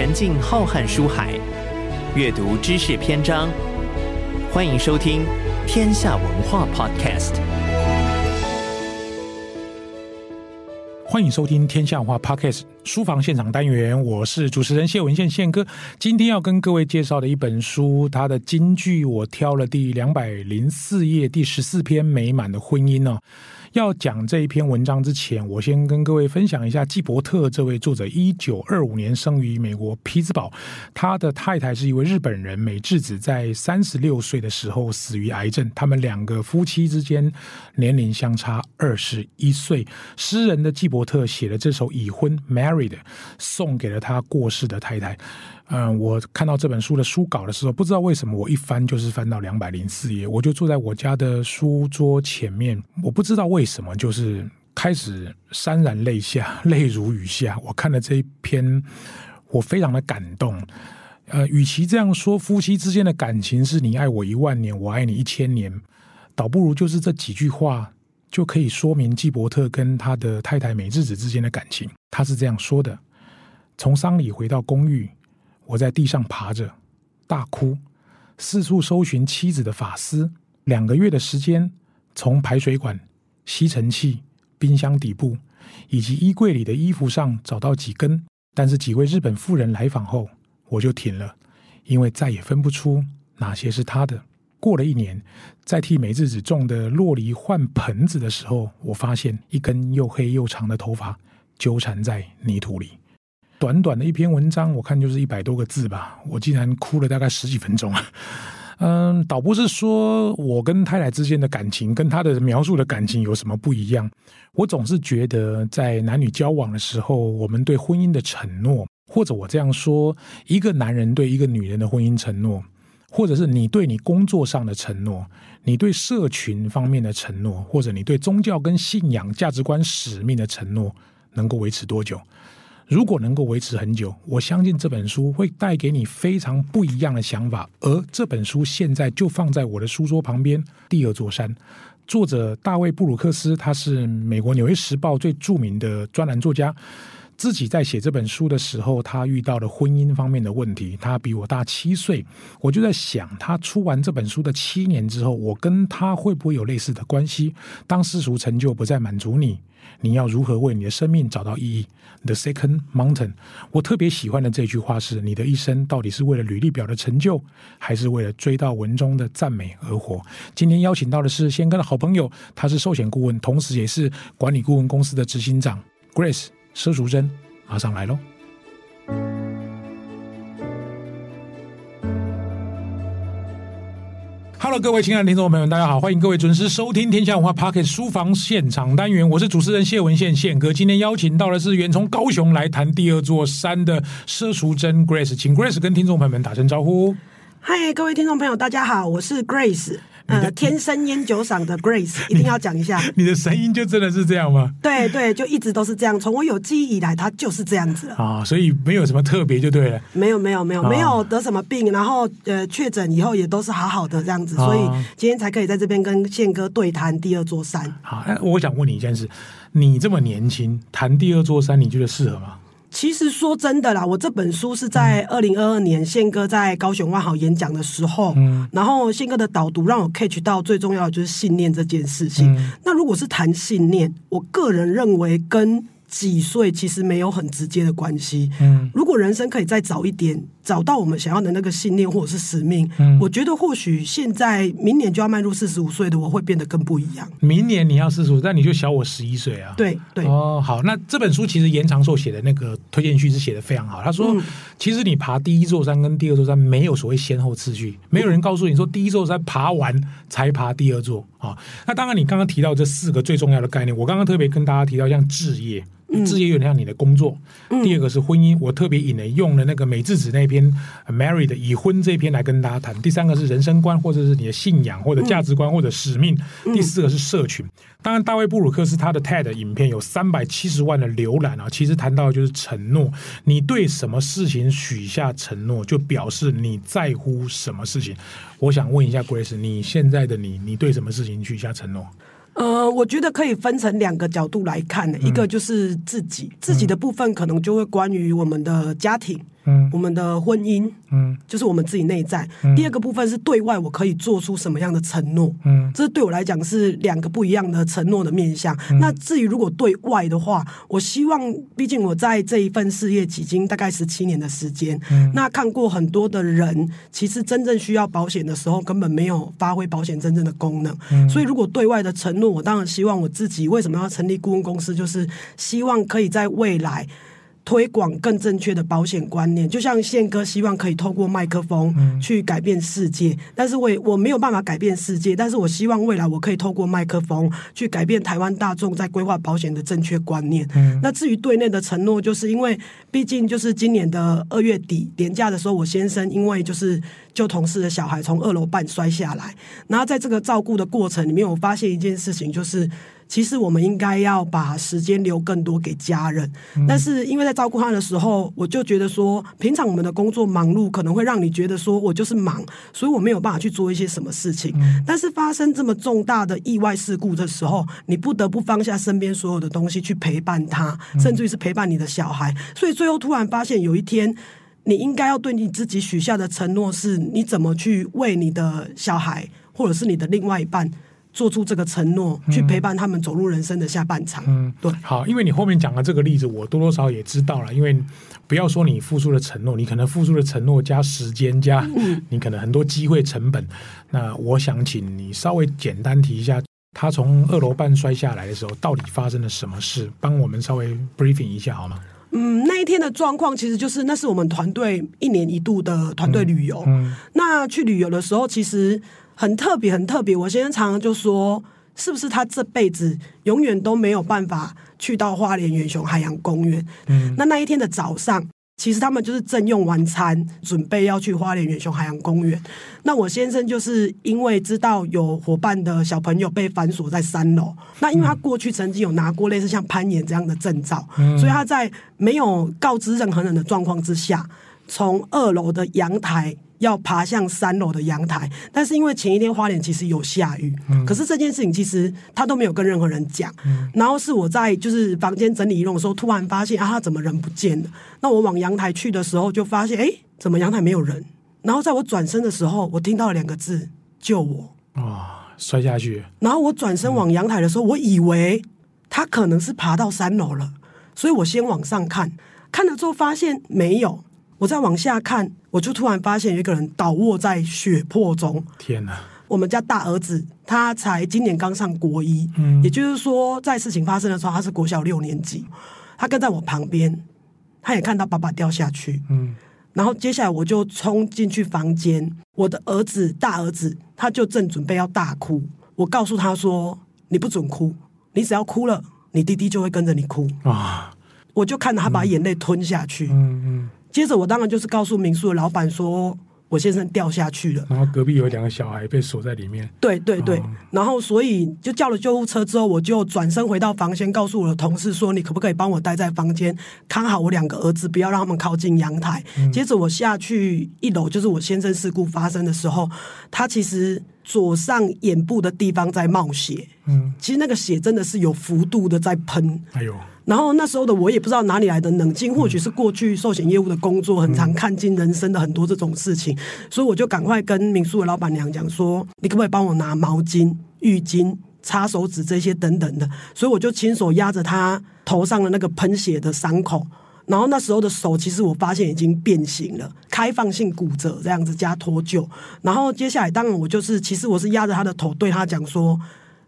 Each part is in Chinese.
沉浸浩瀚书海，阅读知识篇章。欢迎收听《天下文化 Podcast》。欢迎收听《天下文化 Podcast》书房现场单元，我是主持人谢文宪宪哥。今天要跟各位介绍的一本书，它的金句我挑了第两百零四页第十四篇《美满的婚姻》哦。要讲这一篇文章之前，我先跟各位分享一下纪伯特这位作者。一九二五年生于美国匹兹堡，他的太太是一位日本人美智子，在三十六岁的时候死于癌症。他们两个夫妻之间年龄相差二十一岁。诗人的纪伯特写了这首《已婚》（Married），送给了他过世的太太。嗯，我看到这本书的书稿的时候，不知道为什么我一翻就是翻到两百零四页，我就坐在我家的书桌前面，我不知道为什么就是开始潸然泪下，泪如雨下。我看了这一篇，我非常的感动。呃，与其这样说，夫妻之间的感情是你爱我一万年，我爱你一千年，倒不如就是这几句话就可以说明纪伯特跟他的太太美智子之间的感情。他是这样说的：从丧礼回到公寓。我在地上爬着，大哭，四处搜寻妻子的发丝。两个月的时间，从排水管、吸尘器、冰箱底部以及衣柜里的衣服上找到几根。但是几位日本妇人来访后，我就停了，因为再也分不出哪些是他的。过了一年，在替美智子种的洛梨换盆子的时候，我发现一根又黑又长的头发纠缠在泥土里。短短的一篇文章，我看就是一百多个字吧，我竟然哭了大概十几分钟啊。嗯，倒不是说我跟太太之间的感情跟他的描述的感情有什么不一样，我总是觉得在男女交往的时候，我们对婚姻的承诺，或者我这样说，一个男人对一个女人的婚姻承诺，或者是你对你工作上的承诺，你对社群方面的承诺，或者你对宗教跟信仰、价值观、使命的承诺，能够维持多久？如果能够维持很久，我相信这本书会带给你非常不一样的想法。而这本书现在就放在我的书桌旁边，《第二座山》，作者大卫·布鲁克斯，他是美国《纽约时报》最著名的专栏作家。自己在写这本书的时候，他遇到了婚姻方面的问题。他比我大七岁，我就在想，他出完这本书的七年之后，我跟他会不会有类似的关系？当世俗成就不再满足你，你要如何为你的生命找到意义？The Second Mountain，我特别喜欢的这句话是：你的一生到底是为了履历表的成就，还是为了追到文中的赞美而活？今天邀请到的是先哥的好朋友，他是寿险顾问，同时也是管理顾问公司的执行长 Grace。佘淑贞马上来喽！Hello，各位亲爱的听众朋友们，大家好，欢迎各位准时收听天下文化 Podcast 书房现场单元，我是主持人谢文宪宪哥。今天邀请到的是远从高雄来谈第二座山的佘淑贞 Grace，请 Grace 跟听众朋友们打声招呼。嗨，各位听众朋友，大家好，我是 Grace。呃，天生烟酒嗓的 Grace 一定要讲一下。你的声音就真的是这样吗？对对，就一直都是这样，从我有记忆以来，他就是这样子啊，所以没有什么特别就对了。没有没有没有没有得什么病，然后呃确诊以后也都是好好的这样子，所以今天才可以在这边跟宪哥对谈第二座山。好，那我想问你一件事，你这么年轻谈第二座山，你觉得适合吗？其实说真的啦，我这本书是在二零二二年宪哥在高雄万豪演讲的时候，嗯，然后宪哥的导读让我 catch 到最重要的就是信念这件事情。嗯，那如果是谈信念，我个人认为跟几岁其实没有很直接的关系。嗯，如果人生可以再早一点找到我们想要的那个信念或者是使命，嗯，我觉得或许现在明年就要迈入四十五岁的我会变得更不一样。明年你要四十五，但你就小我十一岁啊？对对。哦，好，那这本书其实严长寿写的那个推荐序是写的非常好。他说，嗯，其实你爬第一座山跟第二座山没有所谓先后次序，没有人告诉你说第一座山爬完才爬第二座啊。那当然，你刚刚提到这四个最重要的概念，我刚刚特别跟大家提到像置业。事业有点像你的工作。嗯、第二个是婚姻，我特别引了用了那个美智子那篇《Married》已婚这篇来跟大家谈。第三个是人生观，或者是你的信仰，或者价值观，或者使命。嗯、第四个是社群。当然，大卫布鲁克斯他的 TED 影片有三百七十万的浏览啊。其实谈到的就是承诺，你对什么事情许下承诺，就表示你在乎什么事情。我想问一下 Grace，你现在的你，你对什么事情许下承诺？呃，我觉得可以分成两个角度来看，嗯、一个就是自己自己的部分，可能就会关于我们的家庭，嗯，我们的婚姻，嗯，就是我们自己内在。嗯、第二个部分是对外，我可以做出什么样的承诺？嗯，这对我来讲是两个不一样的承诺的面向。嗯、那至于如果对外的话，我希望，毕竟我在这一份事业几经大概十七年的时间，嗯，那看过很多的人，其实真正需要保险的时候，根本没有发挥保险真正的功能。嗯，所以如果对外的承诺，我当然希望我自己为什么要成立顾问公司，就是希望可以在未来。推广更正确的保险观念，就像宪哥希望可以透过麦克风去改变世界，嗯、但是我也我没有办法改变世界，但是我希望未来我可以透过麦克风去改变台湾大众在规划保险的正确观念。嗯、那至于对内的承诺，就是因为毕竟就是今年的二月底年假的时候，我先生因为就是就同事的小孩从二楼半摔下来，然后在这个照顾的过程里面，我发现一件事情就是。其实我们应该要把时间留更多给家人，嗯、但是因为在照顾他的时候，我就觉得说，平常我们的工作忙碌，可能会让你觉得说我就是忙，所以我没有办法去做一些什么事情。嗯、但是发生这么重大的意外事故的时候，你不得不放下身边所有的东西去陪伴他，嗯、甚至于是陪伴你的小孩。所以最后突然发现，有一天你应该要对你自己许下的承诺是，你怎么去为你的小孩，或者是你的另外一半。做出这个承诺，去陪伴他们走入人生的下半场。嗯，对。好，因为你后面讲的这个例子，我多多少少也知道了。因为不要说你付出的承诺，你可能付出的承诺加时间加，你可能很多机会成本。嗯、那我想请你稍微简单提一下，他从二楼半摔下来的时候，到底发生了什么事？帮我们稍微 briefing 一下好吗？嗯，那一天的状况其实就是，那是我们团队一年一度的团队旅游。嗯，嗯那去旅游的时候，其实。很特别，很特别。我先生常常就说，是不是他这辈子永远都没有办法去到花莲远雄海洋公园？嗯，那那一天的早上，其实他们就是正用完餐，准备要去花莲远雄海洋公园。那我先生就是因为知道有伙伴的小朋友被反锁在三楼，那因为他过去曾经有拿过类似像攀岩这样的证照，嗯，所以他在没有告知任何人的状况之下，从二楼的阳台。要爬向三楼的阳台，但是因为前一天花莲其实有下雨，嗯、可是这件事情其实他都没有跟任何人讲。嗯、然后是我在就是房间整理仪容的时候，突然发现啊，他怎么人不见了？那我往阳台去的时候，就发现哎，怎么阳台没有人？然后在我转身的时候，我听到了两个字：救我！啊、哦，摔下去。然后我转身往阳台的时候，嗯、我以为他可能是爬到三楼了，所以我先往上看，看了之后发现没有。我再往下看，我就突然发现有一个人倒卧在血泊中。天哪！我们家大儿子他才今年刚上国一，嗯，也就是说，在事情发生的时候，他是国小六年级。他跟在我旁边，他也看到爸爸掉下去，嗯。然后接下来我就冲进去房间，我的儿子大儿子他就正准备要大哭，我告诉他说：“你不准哭，你只要哭了，你弟弟就会跟着你哭。”啊！我就看着他把眼泪吞下去，嗯嗯。嗯接着我当然就是告诉民宿的老板说，我先生掉下去了。然后隔壁有两个小孩被锁在里面。对对对，哦、然后所以就叫了救护车之后，我就转身回到房间，告诉我的同事说：“你可不可以帮我待在房间，看好我两个儿子，不要让他们靠近阳台。嗯”接着我下去一楼，就是我先生事故发生的时候，他其实左上眼部的地方在冒血。嗯，其实那个血真的是有幅度的在喷。哎呦。然后那时候的我也不知道哪里来的冷静，或许是过去寿险业务的工作很常看尽人生的很多这种事情，所以我就赶快跟民宿的老板娘讲说：“你可不可以帮我拿毛巾、浴巾、擦手纸这些等等的？”所以我就亲手压着他头上的那个喷血的伤口，然后那时候的手其实我发现已经变形了，开放性骨折这样子加脱臼。然后接下来当然我就是，其实我是压着他的头对他讲说：“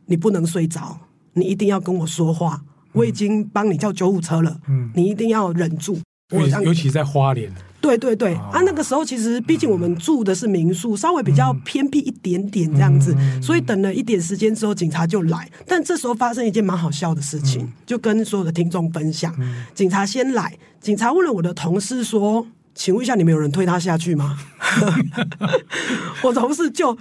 你不能睡着，你一定要跟我说话。”我已经帮你叫救护车了，嗯，你一定要忍住。尤尤其在花莲，对对对，哦、啊，那个时候其实毕竟我们住的是民宿，嗯、稍微比较偏僻一点点这样子，嗯、所以等了一点时间之后，警察就来。但这时候发生一件蛮好笑的事情，嗯、就跟所有的听众分享。嗯、警察先来，警察问了我的同事说：“请问一下，你们有人推他下去吗？” 我同事就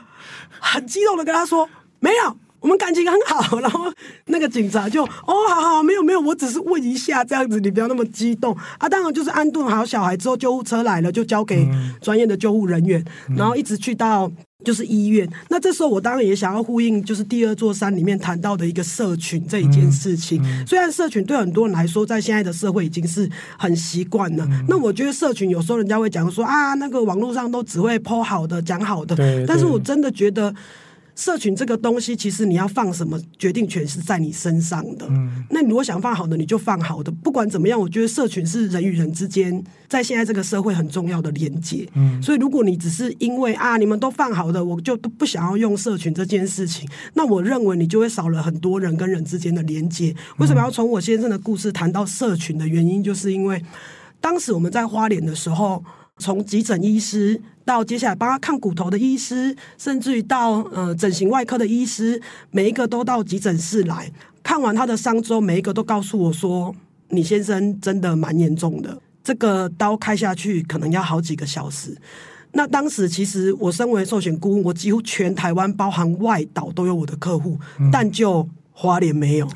很激动的跟他说：“没有。”我们感情很好，然后那个警察就哦，好好，没有没有，我只是问一下这样子，你不要那么激动啊。当然就是安顿好小孩之后，救护车来了，就交给专业的救护人员，嗯、然后一直去到就是医院。那这时候我当然也想要呼应，就是第二座山里面谈到的一个社群这一件事情。嗯嗯、虽然社群对很多人来说，在现在的社会已经是很习惯了。嗯、那我觉得社群有时候人家会讲说啊，那个网络上都只会 po 好的，讲好的。但是我真的觉得。社群这个东西，其实你要放什么决定权是在你身上的。嗯，那你如果想放好的，你就放好的。不管怎么样，我觉得社群是人与人之间在现在这个社会很重要的连接。嗯，所以如果你只是因为啊，你们都放好的，我就都不想要用社群这件事情，那我认为你就会少了很多人跟人之间的连接。为什么要从我先生的故事谈到社群的原因，就是因为当时我们在花莲的时候。从急诊医师到接下来帮他看骨头的医师，甚至于到呃整形外科的医师，每一个都到急诊室来看完他的伤之后，每一个都告诉我说：“你先生真的蛮严重的，这个刀开下去可能要好几个小时。”那当时其实我身为寿险顾问，我几乎全台湾包含外岛都有我的客户，但就花莲没有。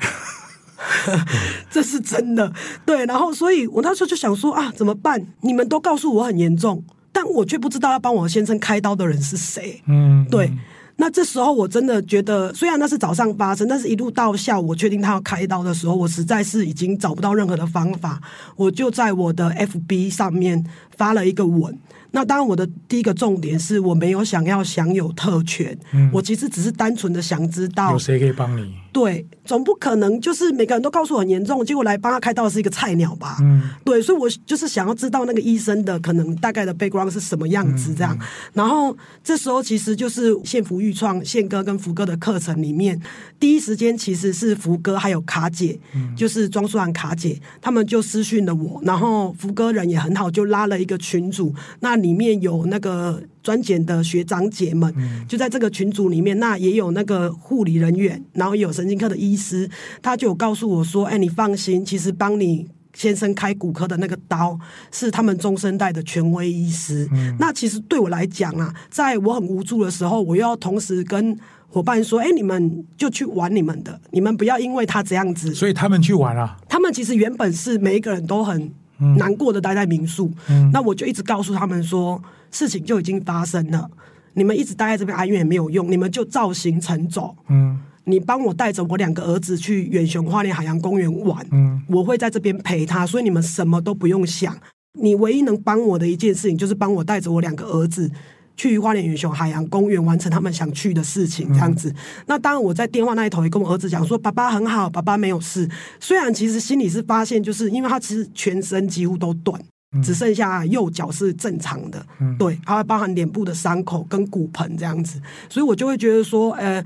这是真的，对。然后，所以我那时候就想说啊，怎么办？你们都告诉我很严重，但我却不知道要帮我先生开刀的人是谁。嗯，对。那这时候我真的觉得，虽然那是早上发生，但是一路到下午，我确定他要开刀的时候，我实在是已经找不到任何的方法。我就在我的 FB 上面发了一个文。那当然，我的第一个重点是我没有想要享有特权，嗯，我其实只是单纯的想知道有谁可以帮你。对，总不可能就是每个人都告诉我很严重，结果来帮他开刀的是一个菜鸟吧？嗯，对，所以我就是想要知道那个医生的可能大概的 background 是什么样子，这样。嗯嗯、然后这时候其实就是宪福预创宪哥跟福哥的课程里面，第一时间其实是福哥还有卡姐，嗯、就是庄淑涵卡姐，他们就私讯了我，然后福哥人也很好，就拉了一个群组，那里面有那个。专检的学长姐们就在这个群组里面，那也有那个护理人员，然后也有神经科的医师，他就有告诉我说：“哎，你放心，其实帮你先生开骨科的那个刀是他们中生代的权威医师。嗯”那其实对我来讲啊，在我很无助的时候，我又要同时跟伙伴说：“哎，你们就去玩你们的，你们不要因为他这样子。”所以他们去玩了啊。他们其实原本是每一个人都很难过的待在民宿，嗯，那我就一直告诉他们说。事情就已经发生了，你们一直待在这边哀怨也没有用，你们就照行程走。嗯，你帮我带着我两个儿子去远雄花莲海洋公园玩，嗯，我会在这边陪他，所以你们什么都不用想。你唯一能帮我的一件事情，就是帮我带着我两个儿子去花莲云雄海洋公园完成他们想去的事情，这样子。嗯、那当然，我在电话那一头也跟我儿子讲说，爸爸很好，爸爸没有事。虽然其实心里是发现，就是因为他其实全身几乎都断。只剩下右脚是正常的，嗯、对，还会包含脸部的伤口跟骨盆这样子，所以我就会觉得说，呃，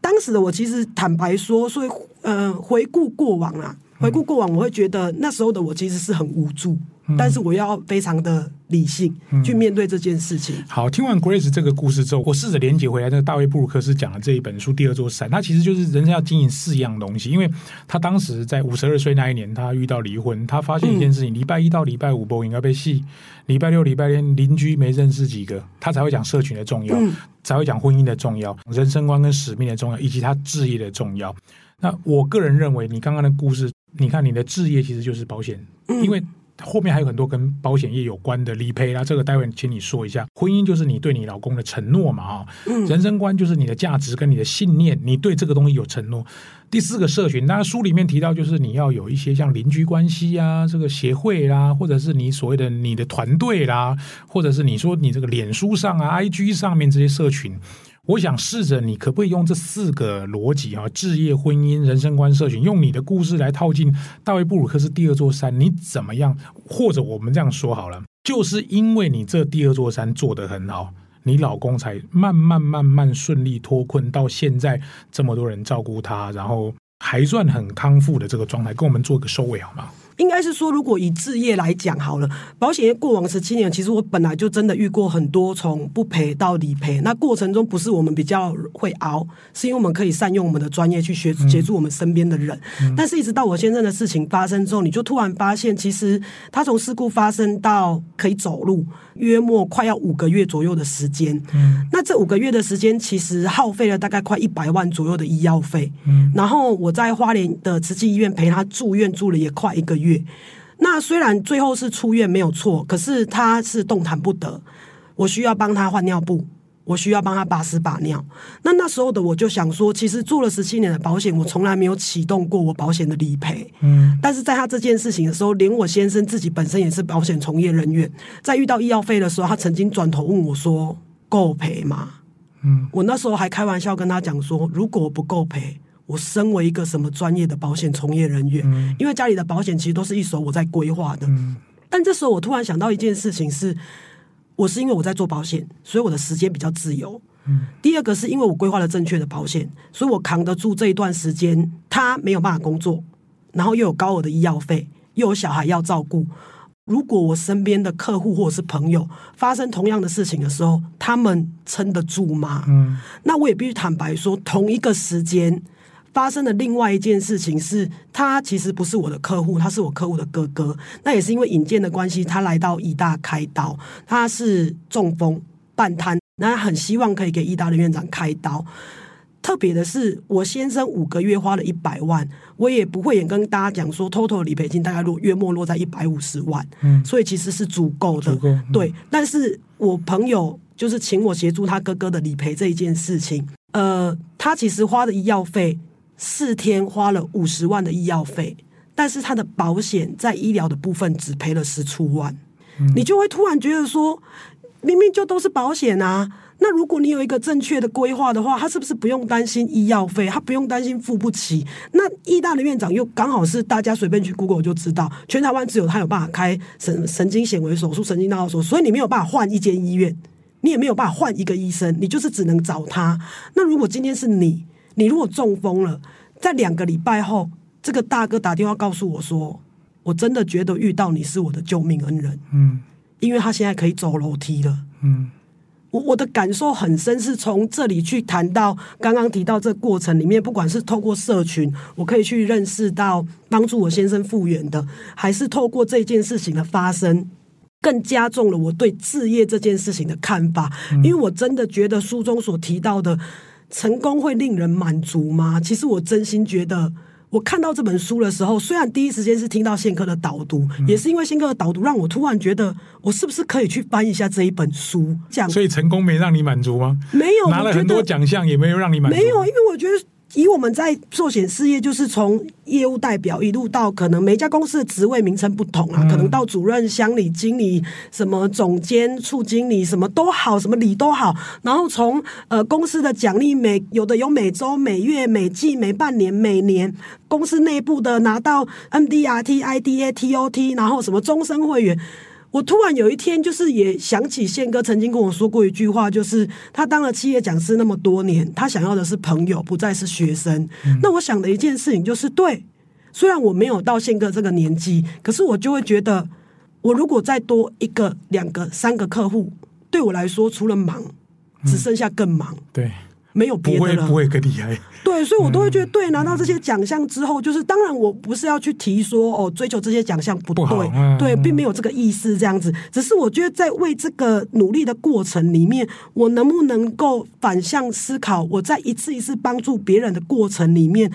当时的我其实坦白说，所以呃，回顾过往啊，回顾过往，我会觉得那时候的我其实是很无助。但是我要非常的理性去面对这件事情。嗯、好，听完 Grace 这个故事之后，我试着连接回来那个大卫布鲁克斯讲的这一本书《第二座山》，他其实就是人生要经营四样东西。因为他当时在五十二岁那一年，他遇到离婚，他发现一件事情：礼、嗯、拜一到礼拜五不应该被戏，礼拜六、礼拜天邻居没认识几个，他才会讲社群的重要，嗯、才会讲婚姻的重要、人生观跟使命的重要，以及他置业的重要。那我个人认为，你刚刚的故事，你看你的置业其实就是保险，嗯、因为。后面还有很多跟保险业有关的理赔啦，这个待会请你说一下。婚姻就是你对你老公的承诺嘛，啊，人生观就是你的价值跟你的信念，你对这个东西有承诺。第四个社群，当然书里面提到就是你要有一些像邻居关系啊，这个协会啦，或者是你所谓的你的团队啦，或者是你说你这个脸书上啊、IG 上面这些社群。我想试着，你可不可以用这四个逻辑啊，置业、婚姻、人生观、社群，用你的故事来套进大卫布鲁克斯第二座山，你怎么样？或者我们这样说好了，就是因为你这第二座山做得很好，你老公才慢慢慢慢顺利脱困，到现在这么多人照顾他，然后还算很康复的这个状态，跟我们做个收尾好吗？应该是说，如果以置业来讲好了，保险业过往十七年，其实我本来就真的遇过很多从不赔到理赔。那过程中不是我们比较会熬，是因为我们可以善用我们的专业去学协助我们身边的人。嗯、但是，一直到我先生的事情发生之后，你就突然发现，其实他从事故发生到可以走路，约莫快要五个月左右的时间。嗯、那这五个月的时间，其实耗费了大概快一百万左右的医药费。嗯、然后我在花莲的慈济医院陪他住院住了也快一个月。那虽然最后是出院没有错，可是他是动弹不得，我需要帮他换尿布，我需要帮他把屎把尿。那那时候的我就想说，其实做了十七年的保险，我从来没有启动过我保险的理赔。嗯，但是在他这件事情的时候，连我先生自己本身也是保险从业人员，在遇到医药费的时候，他曾经转头问我说：“够赔吗？”嗯，我那时候还开玩笑跟他讲说：“如果不够赔，我身为一个什么专业的保险从业人员，嗯，因为家里的保险其实都是一手我在规划的。嗯，但这时候我突然想到一件事情是。我是因为我在做保险，所以我的时间比较自由。嗯，第二个是因为我规划了正确的保险，所以我扛得住这一段时间。他没有办法工作，然后又有高额的医药费，又有小孩要照顾。如果我身边的客户或者是朋友发生同样的事情的时候，他们撑得住吗？嗯，那我也必须坦白说，同一个时间。发生的另外一件事情是，他其实不是我的客户，他是我客户的哥哥。那也是因为引荐的关系，他来到医大开刀。他是中风半瘫，那很希望可以给医大的院长开刀。特别的是，我先生五个月花了一百万，我也不会也跟大家讲说，total 理赔金大概落月末落在一百五十万。嗯，所以其实是足够的。嗯、对，但是我朋友就是请我协助他哥哥的理赔这一件事情。呃，他其实花的医药费。四天花了五十万的医药费，但是他的保险在医疗的部分只赔了十出万，嗯，你就会突然觉得说，明明就都是保险啊，那如果你有一个正确的规划的话，他是不是不用担心医药费，他不用担心付不起？那医大的院长又刚好是大家随便去 Google 就知道，全台湾只有他有办法开神神经显微手术、神经大手术，所以你没有办法换一间医院，你也没有办法换一个医生，你就是只能找他。那如果今天是你？你如果中风了，在两个礼拜后，这个大哥打电话告诉我说：“我真的觉得遇到你是我的救命恩人。”嗯，因为他现在可以走楼梯了。嗯，我我的感受很深，是从这里去谈到刚刚提到这过程里面，不管是透过社群，我可以去认识到帮助我先生复原的，还是透过这件事情的发生，更加重了我对置业这件事情的看法。嗯，因为我真的觉得书中所提到的。成功会令人满足吗？其实我真心觉得，我看到这本书的时候，虽然第一时间是听到宪哥的导读，嗯、也是因为宪哥的导读让我突然觉得，我是不是可以去翻一下这一本书？讲，所以成功没让你满足吗？没有，拿了很多奖项也没有让你满足。没有，因为我觉得。以我们在寿险事业，就是从业务代表一路到可能每一家公司的职位名称不同啊，可能到主任、乡里、经理、什么总监、处经理，什么都好，什么理都好。然后从呃公司的奖励每有的有每周、每月、每季、每半年、每年，公司内部的拿到 MDRT、IDA、TOT，然后什么终身会员。我突然有一天，就是也想起宪哥曾经跟我说过一句话，就是他当了企业讲师那么多年，他想要的是朋友，不再是学生。嗯。那我想的一件事情就是，对，虽然我没有到宪哥这个年纪，可是我就会觉得，我如果再多一个、两个、三个客户，对我来说，除了忙，只剩下更忙。嗯，对。没有别的了，不会更厉害。对，所以我都会觉得，对，拿到这些奖项之后，就是当然，我不是要去提说哦，追求这些奖项不对，不对，并没有这个意思，这样子。只是我觉得，在为这个努力的过程里面，我能不能够反向思考，我在一次一次帮助别人的过程里面，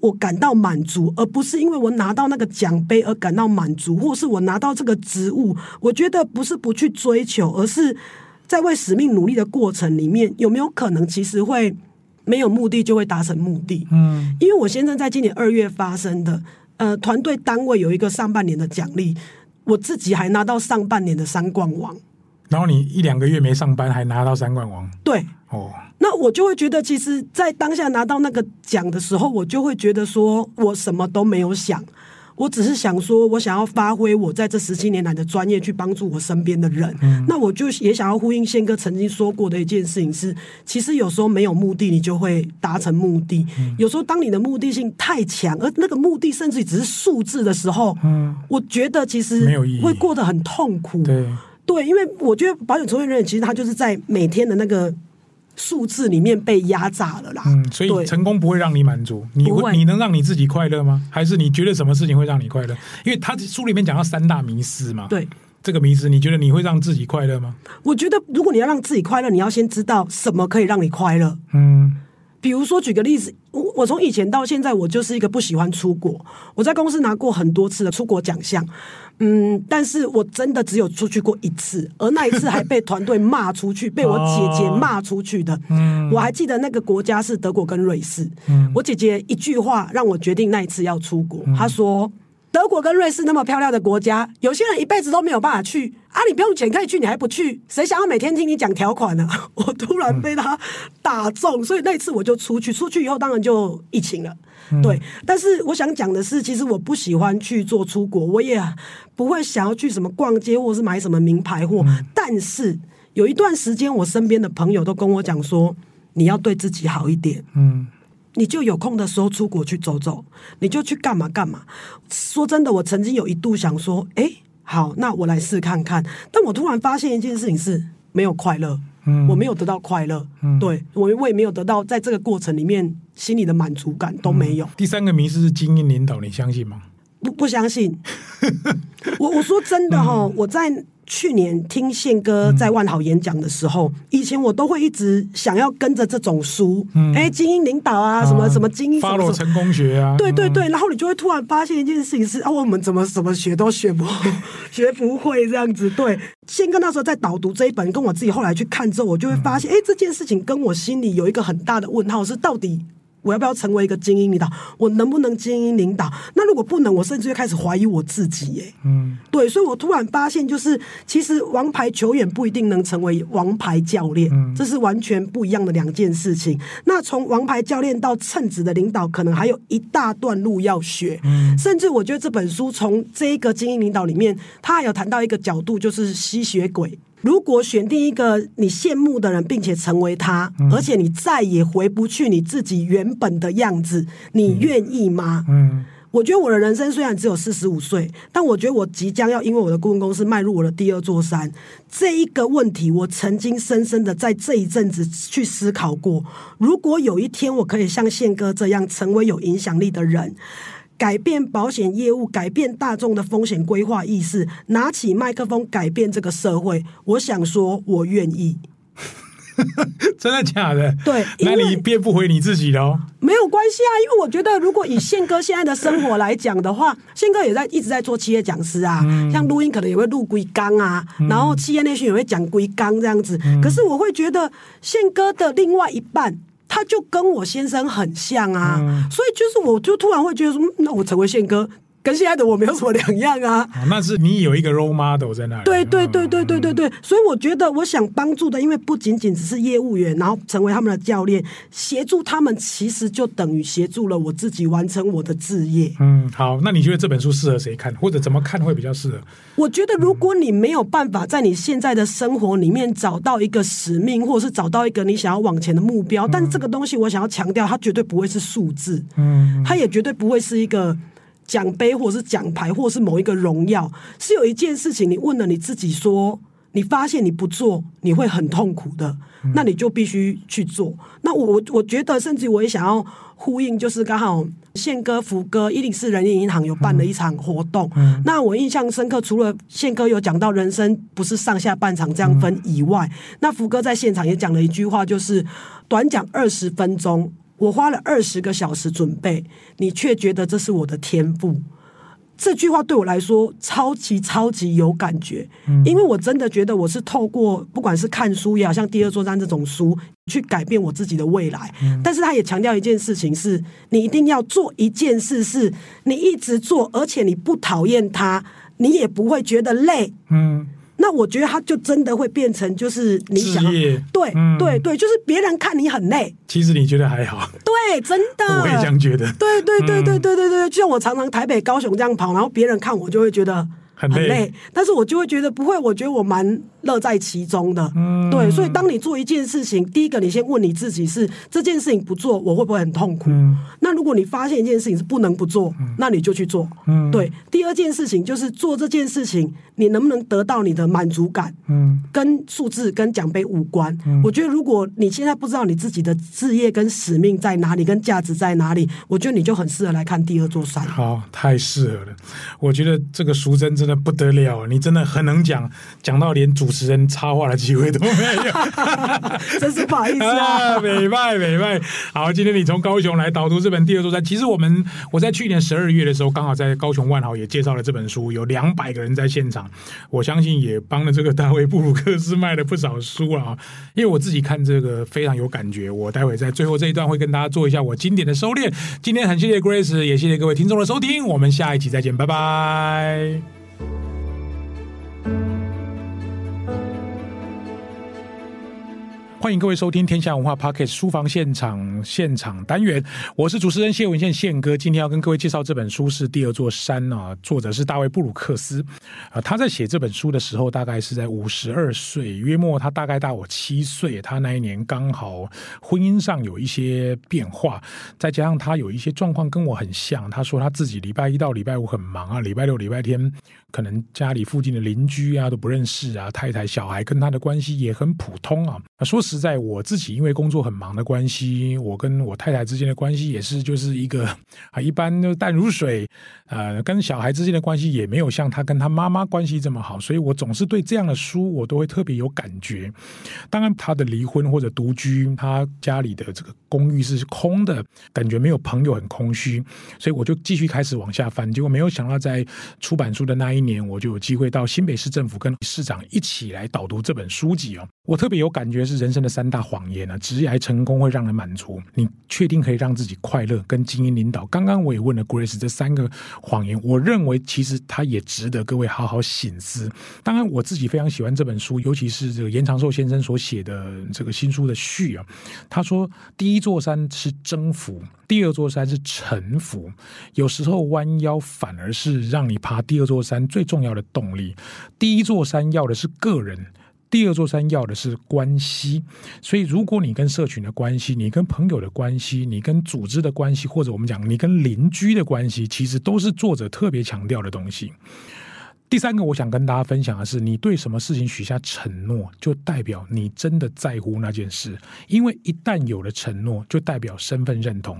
我感到满足，而不是因为我拿到那个奖杯而感到满足，或是我拿到这个职务，我觉得不是不去追求，而是。在为使命努力的过程里面，有没有可能其实会没有目的就会达成目的？嗯，因为我先生在今年二月发生的，呃，团队单位有一个上半年的奖励，我自己还拿到上半年的三冠王。然后你一两个月没上班，还拿到三冠王？对，哦，那我就会觉得，其实，在当下拿到那个奖的时候，我就会觉得说我什么都没有想。我只是想说，我想要发挥我在这十七年来的专业，去帮助我身边的人。嗯。那我就也想要呼应宪哥曾经说过的一件事情是：其实有时候没有目的，你就会达成目的。嗯。有时候当你的目的性太强，而那个目的甚至只是数字的时候，嗯，我觉得其实会过得很痛苦。对，对，因为我觉得保险从业人员其实他就是在每天的那个。数字里面被压榨了啦，嗯，所以成功不会让你满足，你会你能让你自己快乐吗？还是你觉得什么事情会让你快乐？因为他书里面讲到三大迷思嘛，对，这个迷思，你觉得你会让自己快乐吗？我觉得如果你要让自己快乐，你要先知道什么可以让你快乐，嗯，比如说举个例子，我我从以前到现在，我就是一个不喜欢出国。我在公司拿过很多次的出国奖项，嗯，但是我真的只有出去过一次，而那一次还被团队骂出去，被我姐姐骂出去的。嗯，我还记得那个国家是德国跟瑞士。嗯，我姐姐一句话让我决定那一次要出国。她说。德国跟瑞士那么漂亮的国家，有些人一辈子都没有办法去啊！你不用钱可以去，你还不去？谁想要每天听你讲条款呢？我突然被他打中，所以那一次我就出去。出去以后当然就疫情了，对。但是我想讲的是，其实我不喜欢去做出国，我也不会想要去什么逛街或是买什么名牌货。但是有一段时间，我身边的朋友都跟我讲说，你要对自己好一点。嗯。你就有空的时候出国去走走，你就去干嘛干嘛。说真的，我曾经有一度想说，哎，好，那我来试看看。但我突然发现一件事情是没有快乐，嗯，我没有得到快乐，嗯，对，我我也没有得到在这个过程里面心里的满足感都没有。嗯，第三个迷失是精英领导，你相信吗？不不相信。我我说真的哈，嗯，我在。去年听宪哥在万豪演讲的时候，嗯、以前我都会一直想要跟着这种书，哎、精英领导啊，什么什么精英，发落成功学啊，对对对，然后你就会突然发现一件事情是啊，我们怎么怎么学都学不 学不会这样子。对，宪哥那时候在导读这一本，跟我自己后来去看之后，我就会发现，哎、欸，这件事情跟我心里有一个很大的问号，是到底。我要不要成为一个精英领导？我能不能精英领导？那如果不能，我甚至会开始怀疑我自己。耶，嗯，对，所以我突然发现，就是其实王牌球员不一定能成为王牌教练，嗯，这是完全不一样的两件事情。那从王牌教练到称职的领导，可能还有一大段路要学。嗯，甚至我觉得这本书从这一个精英领导里面，他还有谈到一个角度，就是吸血鬼。如果选定一个你羡慕的人，并且成为他，嗯、而且你再也回不去你自己原本的样子，你愿意吗？嗯，我觉得我的人生虽然只有四十五岁，但我觉得我即将要因为我的顾问公司迈入我的第二座山。这一个问题，我曾经深深的在这一阵子去思考过。如果有一天我可以像宪哥这样成为有影响力的人。改变保险业务，改变大众的风险规划意识，拿起麦克风改变这个社会。我想说，我愿意。真的假的？对，那你变不回你自己喽？没有关系啊，因为我觉得，如果以宪哥现在的生活来讲的话，宪哥也在一直在做企业讲师啊，嗯、像录音可能也会录龟缸啊，嗯、然后企业内训也会讲龟缸这样子。嗯、可是我会觉得，宪哥的另外一半。他就跟我先生很像啊，嗯、所以就是我就突然会觉得说，那我成为宪哥。跟现在的我没有什么两样啊！那是你有一个 role model 在那里。对对对对对对对，所以我觉得我想帮助的，因为不仅仅只是业务员，然后成为他们的教练，协助他们，其实就等于协助了我自己完成我的志业。嗯，好，那你觉得这本书适合谁看，或者怎么看会比较适合？我觉得如果你没有办法在你现在的生活里面找到一个使命，或者是找到一个你想要往前的目标，但是这个东西我想要强调，它绝对不会是数字，嗯，它也绝对不会是一个。奖杯，或者是奖牌，或者是某一个荣耀，是有一件事情，你问了你自己说，你发现你不做，你会很痛苦的，嗯、那你就必须去做。那我我觉得，甚至我也想要呼应，就是刚好宪哥、福哥、一零四人力银行有办了一场活动。嗯嗯、那我印象深刻，除了宪哥有讲到人生不是上下半场这样分以外，嗯、那福哥在现场也讲了一句话，就是短讲二十分钟。我花了二十个小时准备，你却觉得这是我的天赋。这句话对我来说超级超级有感觉，嗯、因为我真的觉得我是透过不管是看书也好，像《第二座山》这种书，去改变我自己的未来。嗯、但是他也强调一件事情是：你一定要做一件事，是你一直做，而且你不讨厌它，你也不会觉得累。嗯。那我觉得他就真的会变成，就是你想对、嗯、对对，就是别人看你很累，其实你觉得还好。对，真的，我也这样觉得。对对对对对对对，就像我常常台北、高雄这样跑，然后别人看我就会觉得。很累，很累，但是我就会觉得不会，我觉得我蛮乐在其中的。嗯，对，所以当你做一件事情，第一个你先问你自己是这件事情不做，我会不会很痛苦？嗯，那如果你发现一件事情是不能不做，嗯，那你就去做。嗯，对。第二件事情就是做这件事情，你能不能得到你的满足感？嗯，跟数字跟奖杯无关。嗯，我觉得如果你现在不知道你自己的事业跟使命在哪里，跟价值在哪里，我觉得你就很适合来看第二座山。好，太适合了。我觉得这个淑珍真的。不得了，你真的很能讲，讲到连主持人插话的机会都没有，真是不好意思啊！美拜美拜。好，今天你从高雄来导读这本《第二座山》，其实我们我在去年十二月的时候，刚好在高雄万豪也介绍了这本书，有两百个人在现场，我相信也帮了这个大卫布鲁克斯卖了不少书啊。因为我自己看这个非常有感觉，我待会在最后这一段会跟大家做一下我经典的收敛。今天很谢谢 Grace，也谢谢各位听众的收听，我们下一期再见，拜拜。欢迎各位收听天下文化 Pocket 书房现场现场单元，我是主持人谢文宪宪哥。今天要跟各位介绍这本书是《第二座山》啊，作者是大卫布鲁克斯啊。他在写这本书的时候，大概是在五十二岁，约莫他大概大我七岁。他那一年刚好婚姻上有一些变化，再加上他有一些状况跟我很像。他说他自己礼拜一到礼拜五很忙啊，礼拜六、礼拜天可能家里附近的邻居啊都不认识啊，太太、小孩跟他的关系也很普通啊。说实是在，我自己因为工作很忙的关系，我跟我太太之间的关系也是就是一个啊，一般就淡如水。呃，跟小孩之间的关系也没有像他跟他妈妈关系这么好，所以我总是对这样的书我都会特别有感觉。当然，他的离婚或者独居，他家里的这个公寓是空的，感觉没有朋友，很空虚，所以我就继续开始往下翻。结果没有想到，在出版书的那一年，我就有机会到新北市政府跟市长一起来导读这本书籍哦。我特别有感觉是人生的三大谎言啊，职业成功会让人满足，你确定可以让自己快乐跟精英领导？刚刚我也问了 Grace 这三个。谎言，我认为其实它也值得各位好好醒思。当然，我自己非常喜欢这本书，尤其是这个严长寿先生所写的这个新书的序啊。他说，第一座山是征服，第二座山是臣服。有时候弯腰反而是让你爬第二座山最重要的动力。第一座山要的是个人。第二座山要的是关系，所以如果你跟社群的关系，你跟朋友的关系，你跟组织的关系，或者我们讲你跟邻居的关系，其实都是作者特别强调的东西。第三个，我想跟大家分享的是，你对什么事情许下承诺，就代表你真的在乎那件事。因为一旦有了承诺，就代表身份认同；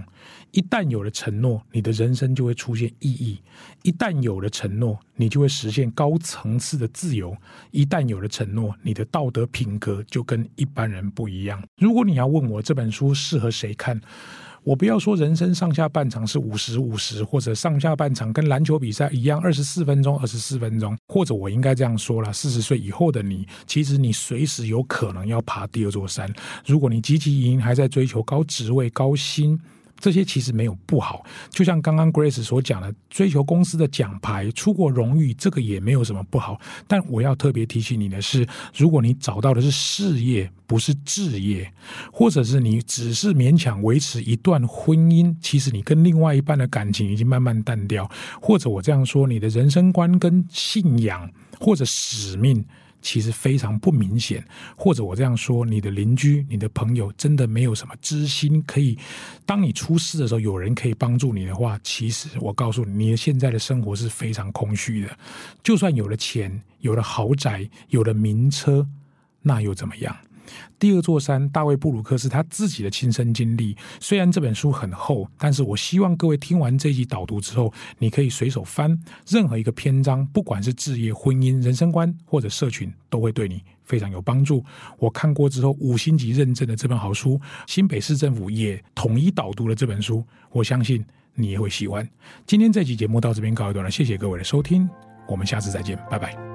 一旦有了承诺，你的人生就会出现意义；一旦有了承诺，你就会实现高层次的自由；一旦有了承诺，你的道德品格就跟一般人不一样。如果你要问我这本书适合谁看？我不要说人生上下半场是五十五十，或者上下半场跟篮球比赛一样二十四分钟二十四分钟，或者我应该这样说了：四十岁以后的你，其实你随时有可能要爬第二座山。如果你积极营，还在追求高职位、高薪。这些其实没有不好，就像刚刚 Grace 所讲的，追求公司的奖牌、出国荣誉，这个也没有什么不好。但我要特别提醒你的是，如果你找到的是事业，不是置业，或者是你只是勉强维持一段婚姻，其实你跟另外一半的感情已经慢慢淡掉，或者我这样说，你的人生观跟信仰或者使命。其实非常不明显，或者我这样说，你的邻居、你的朋友真的没有什么知心可以，当你出事的时候，有人可以帮助你的话，其实我告诉你，你现在的生活是非常空虚的。就算有了钱、有了豪宅、有了名车，那又怎么样？第二座山，大卫布鲁克斯他自己的亲身经历。虽然这本书很厚，但是我希望各位听完这一集导读之后，你可以随手翻任何一个篇章，不管是置业、婚姻、人生观或者社群，都会对你非常有帮助。我看过之后，五星级认证的这本好书，新北市政府也统一导读了这本书，我相信你也会喜欢。今天这期节目到这边告一段落，谢谢各位的收听，我们下次再见，拜拜。